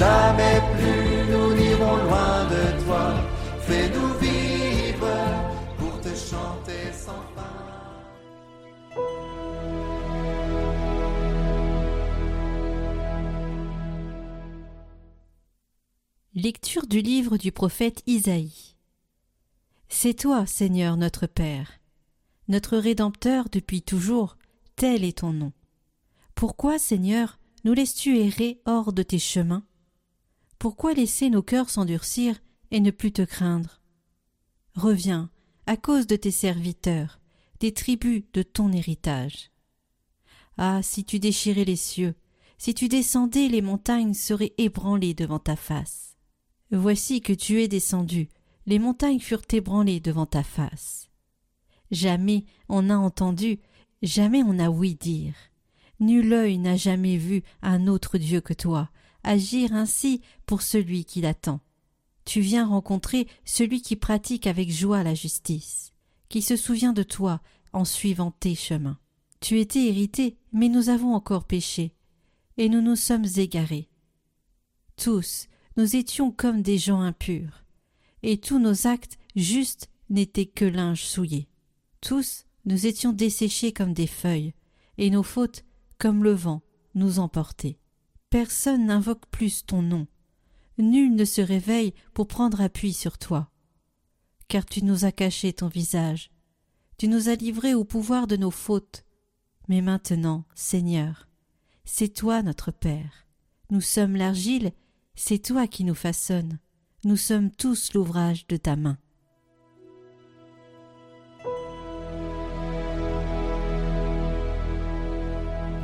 jamais plus nous n'irons loin de toi. Fais-nous vivre pour te chanter sans fin. Lecture du livre du prophète Isaïe. C'est toi, Seigneur notre Père, notre Rédempteur depuis toujours, tel est ton nom. Pourquoi, Seigneur, nous laisses-tu errer hors de tes chemins? Pourquoi laisser nos cœurs s'endurcir et ne plus te craindre? Reviens, à cause de tes serviteurs, des tribus de ton héritage. Ah, si tu déchirais les cieux, si tu descendais, les montagnes seraient ébranlées devant ta face. Voici que tu es descendu, les montagnes furent ébranlées devant ta face. Jamais on n'a entendu, jamais on n'a ouï dire. Nul œil n'a jamais vu un autre Dieu que toi, agir ainsi pour celui qui l'attend. Tu viens rencontrer celui qui pratique avec joie la justice, qui se souvient de toi en suivant tes chemins. Tu étais hérité, mais nous avons encore péché, et nous nous sommes égarés. Tous, nous étions comme des gens impurs, et tous nos actes justes n'étaient que linge souillé. Tous, nous étions desséchés comme des feuilles, et nos fautes comme le vent, nous emporter. Personne n'invoque plus ton nom. Nul ne se réveille pour prendre appui sur toi. Car tu nous as caché ton visage. Tu nous as livrés au pouvoir de nos fautes. Mais maintenant, Seigneur, c'est toi notre Père. Nous sommes l'argile, c'est toi qui nous façonnes. Nous sommes tous l'ouvrage de ta main.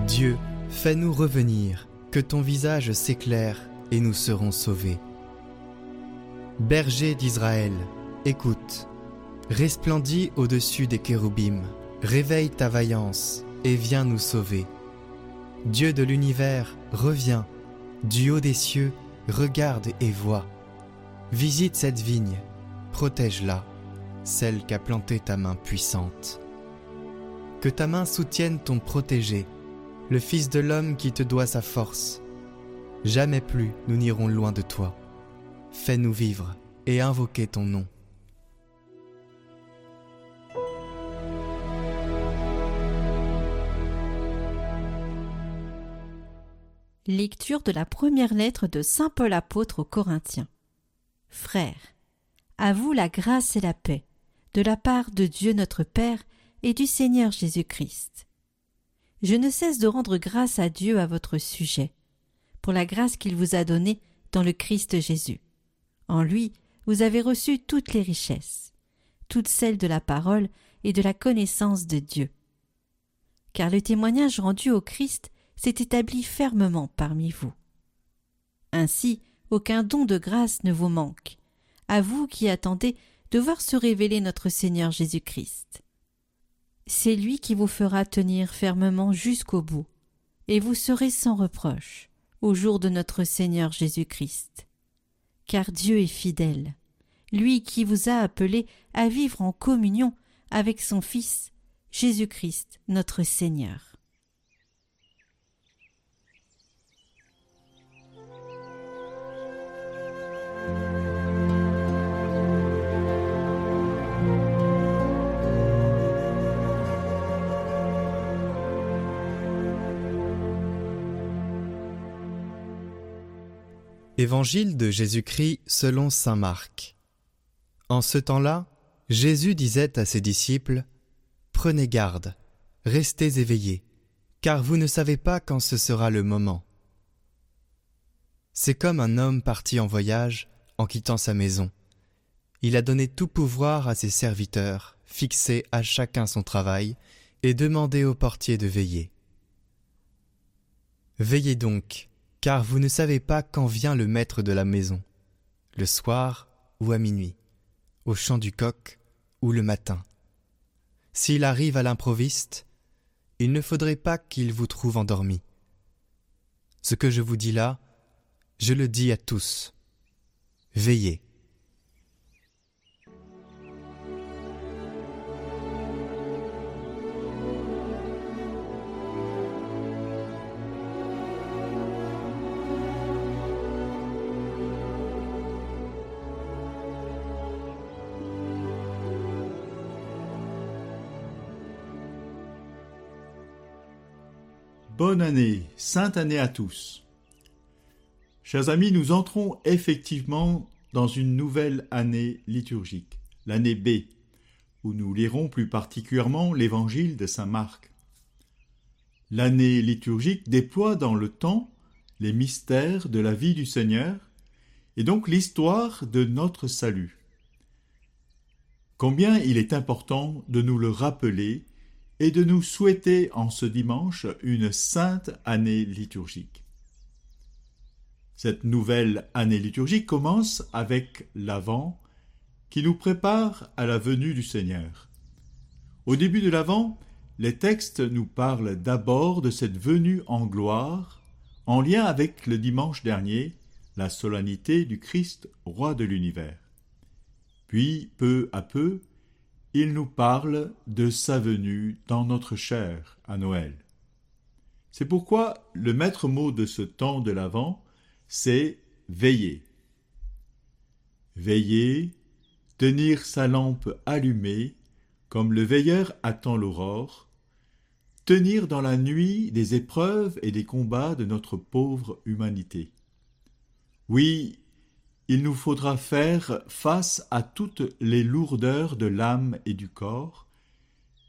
Dieu, fais-nous revenir, que ton visage s'éclaire et nous serons sauvés. Berger d'Israël, écoute, resplendis au-dessus des kéroubim, réveille ta vaillance et viens nous sauver. Dieu de l'univers, reviens, du haut des cieux, regarde et vois. Visite cette vigne, protège-la, celle qu'a plantée ta main puissante. Que ta main soutienne ton protégé, le Fils de l'homme qui te doit sa force. Jamais plus nous n'irons loin de toi. Fais-nous vivre et invoquer ton nom. Lecture de la première lettre de Saint Paul apôtre aux Corinthiens. Frères, à vous la grâce et la paix, de la part de Dieu notre Père et du Seigneur Jésus-Christ. Je ne cesse de rendre grâce à Dieu à votre sujet, pour la grâce qu'il vous a donnée dans le Christ Jésus. En lui, vous avez reçu toutes les richesses, toutes celles de la parole et de la connaissance de Dieu. Car le témoignage rendu au Christ s'est établi fermement parmi vous. Ainsi, aucun don de grâce ne vous manque, à vous qui attendez de voir se révéler notre Seigneur Jésus-Christ. C'est lui qui vous fera tenir fermement jusqu'au bout, et vous serez sans reproche au jour de notre Seigneur Jésus-Christ. Car Dieu est fidèle, lui qui vous a appelé à vivre en communion avec son Fils, Jésus-Christ notre Seigneur. Évangile de Jésus-Christ selon Saint Marc. En ce temps-là, Jésus disait à ses disciples, Prenez garde, restez éveillés, car vous ne savez pas quand ce sera le moment. C'est comme un homme parti en voyage en quittant sa maison. Il a donné tout pouvoir à ses serviteurs, fixé à chacun son travail, et demandé au portier de veiller. Veillez donc, car vous ne savez pas quand vient le maître de la maison, le soir ou à minuit, au chant du coq ou le matin. S'il arrive à l'improviste, il ne faudrait pas qu'il vous trouve endormi. Ce que je vous dis là, je le dis à tous. Veillez. Bonne année, sainte année à tous. Chers amis, nous entrons effectivement dans une nouvelle année liturgique, l'année B, où nous lirons plus particulièrement l'évangile de Saint Marc. L'année liturgique déploie dans le temps les mystères de la vie du Seigneur et donc l'histoire de notre salut. Combien il est important de nous le rappeler et de nous souhaiter en ce dimanche une sainte année liturgique. Cette nouvelle année liturgique commence avec l'Avent qui nous prépare à la venue du Seigneur. Au début de l'Avent, les textes nous parlent d'abord de cette venue en gloire en lien avec le dimanche dernier, la solennité du Christ, roi de l'univers. Puis, peu à peu, il nous parle de sa venue dans notre chair à Noël. C'est pourquoi le maître mot de ce temps de l'Avent, c'est veiller. Veiller, tenir sa lampe allumée, comme le veilleur attend l'aurore, tenir dans la nuit des épreuves et des combats de notre pauvre humanité. Oui, il nous faudra faire face à toutes les lourdeurs de l'âme et du corps,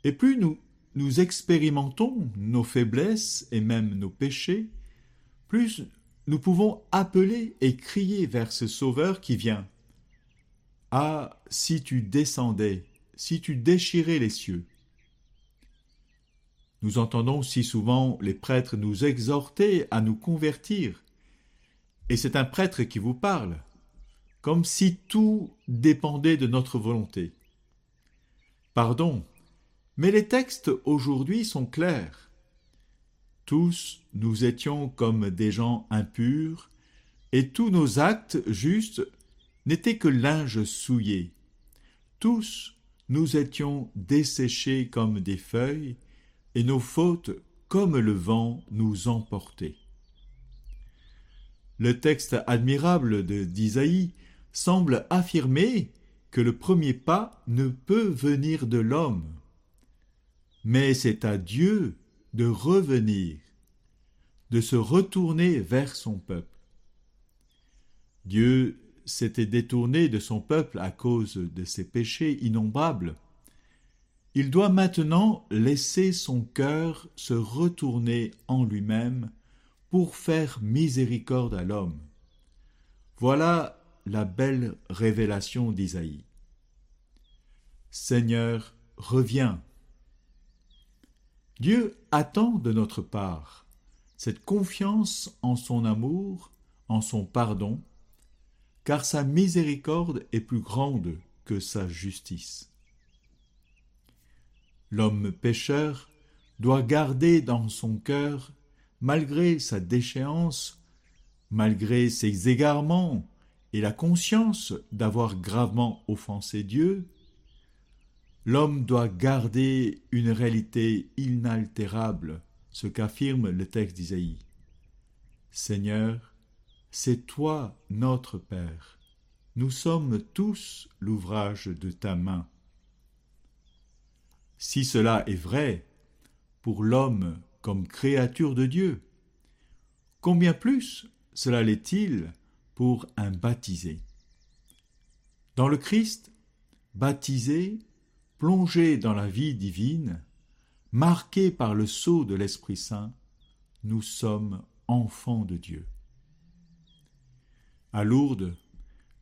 et plus nous, nous expérimentons nos faiblesses et même nos péchés, plus nous pouvons appeler et crier vers ce Sauveur qui vient. Ah, si tu descendais, si tu déchirais les cieux. Nous entendons si souvent les prêtres nous exhorter à nous convertir, et c'est un prêtre qui vous parle comme si tout dépendait de notre volonté. Pardon, mais les textes aujourd'hui sont clairs. Tous nous étions comme des gens impurs, et tous nos actes justes n'étaient que linge souillé. Tous nous étions desséchés comme des feuilles, et nos fautes comme le vent nous emportaient. Le texte admirable d'Isaïe semble affirmer que le premier pas ne peut venir de l'homme, mais c'est à Dieu de revenir, de se retourner vers son peuple. Dieu s'était détourné de son peuple à cause de ses péchés innombrables. Il doit maintenant laisser son cœur se retourner en lui-même pour faire miséricorde à l'homme. Voilà la belle révélation d'Isaïe. Seigneur, reviens. Dieu attend de notre part cette confiance en son amour, en son pardon, car sa miséricorde est plus grande que sa justice. L'homme pécheur doit garder dans son cœur, malgré sa déchéance, malgré ses égarements, et la conscience d'avoir gravement offensé Dieu, l'homme doit garder une réalité inaltérable, ce qu'affirme le texte d'Isaïe. Seigneur, c'est toi notre Père. Nous sommes tous l'ouvrage de ta main. Si cela est vrai pour l'homme comme créature de Dieu, combien plus cela l'est-il pour un baptisé. Dans le Christ, baptisé, plongé dans la vie divine, marqué par le sceau de l'Esprit Saint, nous sommes enfants de Dieu. À Lourdes,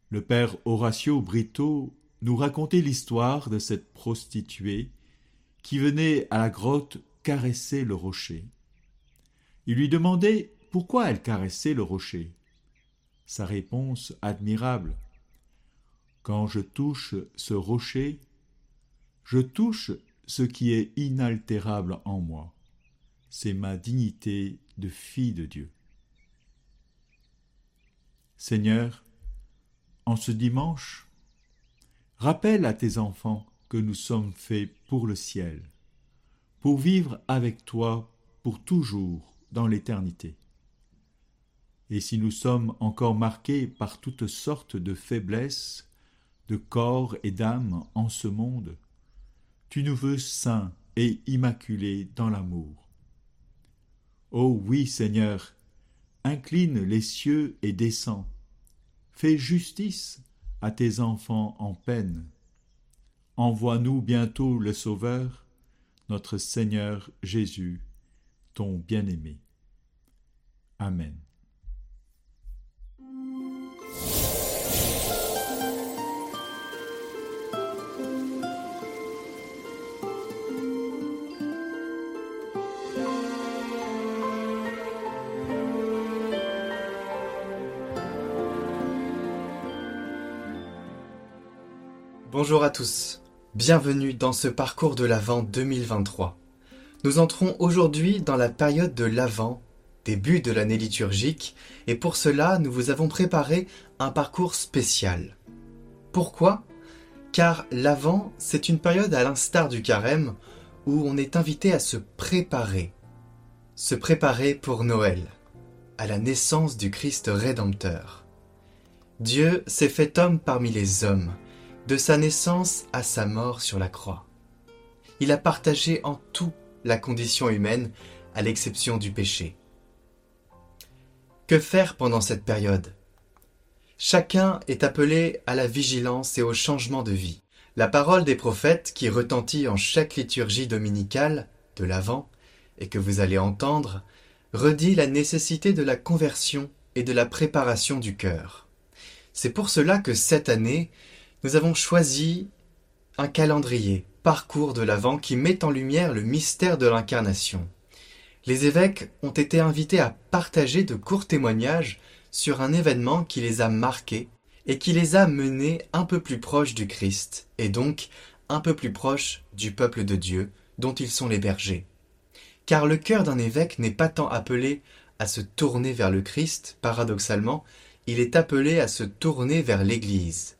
le père Horatio Brito nous racontait l'histoire de cette prostituée qui venait à la grotte caresser le rocher. Il lui demandait pourquoi elle caressait le rocher sa réponse admirable. Quand je touche ce rocher, je touche ce qui est inaltérable en moi. C'est ma dignité de fille de Dieu. Seigneur, en ce dimanche, rappelle à tes enfants que nous sommes faits pour le ciel, pour vivre avec toi pour toujours dans l'éternité. Et si nous sommes encore marqués par toutes sortes de faiblesses, de corps et d'âme en ce monde, tu nous veux saints et immaculés dans l'amour. Ô oui, Seigneur, incline les cieux et descends. Fais justice à tes enfants en peine. Envoie-nous bientôt le Sauveur, notre Seigneur Jésus, ton bien-aimé. Amen. Bonjour à tous, bienvenue dans ce parcours de l'Avent 2023. Nous entrons aujourd'hui dans la période de l'Avent, début de l'année liturgique, et pour cela nous vous avons préparé un parcours spécial. Pourquoi? Car l'Avent, c'est une période à l'instar du carême où on est invité à se préparer. Se préparer pour Noël, à la naissance du Christ Rédempteur. Dieu s'est fait homme parmi les hommes de sa naissance à sa mort sur la croix. Il a partagé en tout la condition humaine, à l'exception du péché. Que faire pendant cette période? Chacun est appelé à la vigilance et au changement de vie. La parole des prophètes, qui retentit en chaque liturgie dominicale de l'Avent, et que vous allez entendre, redit la nécessité de la conversion et de la préparation du cœur. C'est pour cela que cette année, nous avons choisi un calendrier, parcours de l'Avent, qui met en lumière le mystère de l'incarnation. Les évêques ont été invités à partager de courts témoignages sur un événement qui les a marqués et qui les a menés un peu plus proches du Christ, et donc un peu plus proches du peuple de Dieu, dont ils sont les bergers. Car le cœur d'un évêque n'est pas tant appelé à se tourner vers le Christ, paradoxalement, il est appelé à se tourner vers l'Église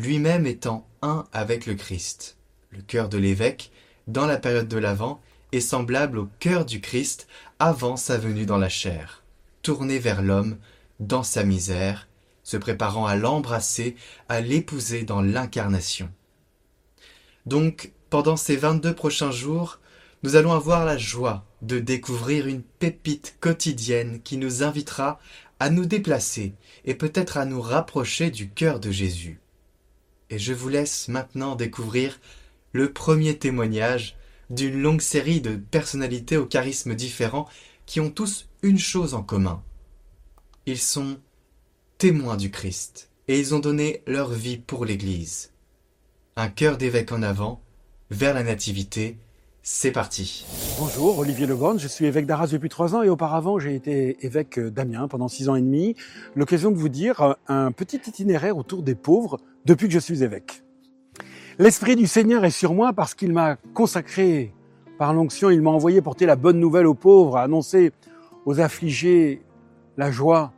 lui-même étant un avec le Christ. Le cœur de l'évêque, dans la période de l'Avent, est semblable au cœur du Christ avant sa venue dans la chair, tourné vers l'homme dans sa misère, se préparant à l'embrasser, à l'épouser dans l'incarnation. Donc, pendant ces vingt-deux prochains jours, nous allons avoir la joie de découvrir une pépite quotidienne qui nous invitera à nous déplacer et peut-être à nous rapprocher du cœur de Jésus et je vous laisse maintenant découvrir le premier témoignage d'une longue série de personnalités au charisme différents qui ont tous une chose en commun. Ils sont témoins du Christ et ils ont donné leur vie pour l'Église. Un cœur d'évêque en avant, vers la Nativité, c'est parti. Bonjour, Olivier Leborne, je suis évêque d'Arras depuis trois ans et auparavant j'ai été évêque d'Amiens pendant six ans et demi. L'occasion de vous dire un petit itinéraire autour des pauvres depuis que je suis évêque. L'Esprit du Seigneur est sur moi parce qu'il m'a consacré par l'onction, il m'a envoyé porter la bonne nouvelle aux pauvres, annoncer aux affligés la joie.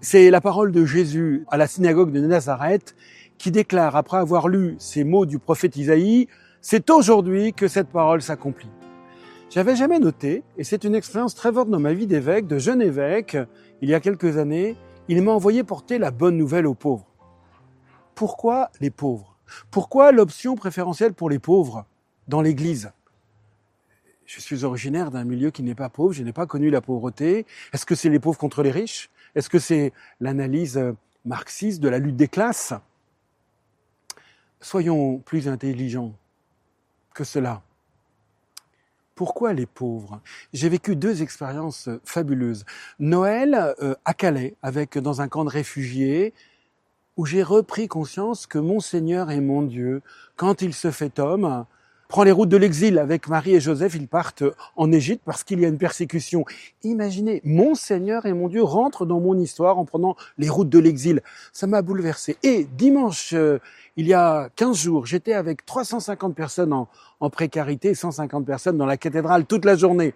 C'est la parole de Jésus à la synagogue de Nazareth qui déclare, après avoir lu ces mots du prophète Isaïe, c'est aujourd'hui que cette parole s'accomplit. J'avais jamais noté, et c'est une expérience très forte dans ma vie d'évêque, de jeune évêque, il y a quelques années, il m'a envoyé porter la bonne nouvelle aux pauvres. Pourquoi les pauvres? Pourquoi l'option préférentielle pour les pauvres dans l'Église? Je suis originaire d'un milieu qui n'est pas pauvre, je n'ai pas connu la pauvreté. Est-ce que c'est les pauvres contre les riches? Est-ce que c'est l'analyse marxiste de la lutte des classes? Soyons plus intelligents que cela. Pourquoi les pauvres? J'ai vécu deux expériences fabuleuses. Noël euh, à Calais, avec dans un camp de réfugiés, où j'ai repris conscience que mon Seigneur est mon Dieu. Quand il se fait homme, prend les routes de l'exil avec Marie et Joseph, ils partent en Égypte parce qu'il y a une persécution. Imaginez, mon Seigneur et mon Dieu rentrent dans mon histoire en prenant les routes de l'exil. Ça m'a bouleversé. Et dimanche, euh, il y a 15 jours, j'étais avec 350 personnes en, précarité, 150 personnes dans la cathédrale toute la journée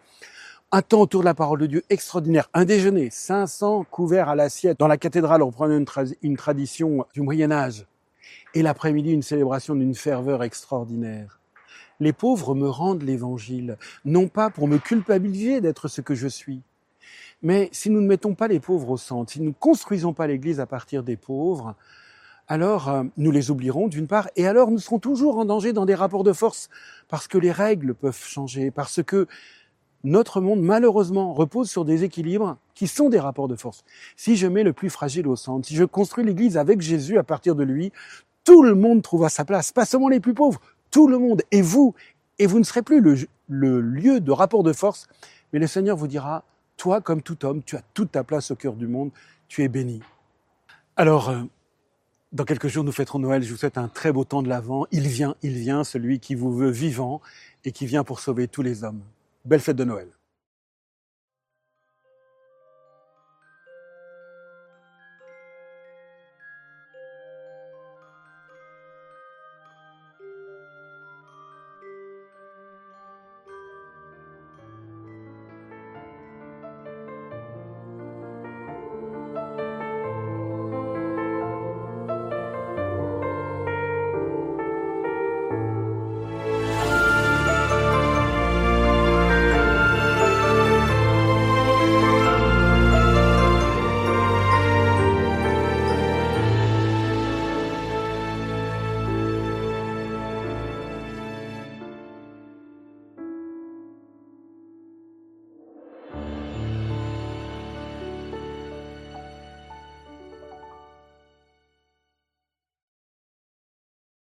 un temps autour de la parole de Dieu extraordinaire, un déjeuner, 500 couverts à l'assiette dans la cathédrale, on prenait une, tradition du Moyen Âge, et l'après-midi une célébration d'une ferveur extraordinaire. Les pauvres me rendent l'évangile, non pas pour me culpabiliser d'être ce que je suis, mais si nous ne mettons pas les pauvres au centre, si nous ne construisons pas l'Église à partir des pauvres, alors euh, nous les oublierons d'une part, et alors nous serons toujours en danger dans des rapports de force, parce que les règles peuvent changer, parce que notre monde, malheureusement, repose sur des équilibres qui sont des rapports de force. Si je mets le plus fragile au centre, si je construis l'Église avec Jésus à partir de lui, tout le monde trouve à sa place, pas seulement les plus pauvres, tout le monde, et vous, et vous ne serez plus le, lieu de rapport de force, mais le Seigneur vous dira, toi, comme tout homme, tu as toute ta place au cœur du monde, tu es béni. Alors, euh, dans quelques jours, nous fêterons Noël. Je vous souhaite un très beau temps de l'Avent. Il vient, il vient, celui qui vous veut vivant et qui vient pour sauver tous les hommes. Belle fête de Noël.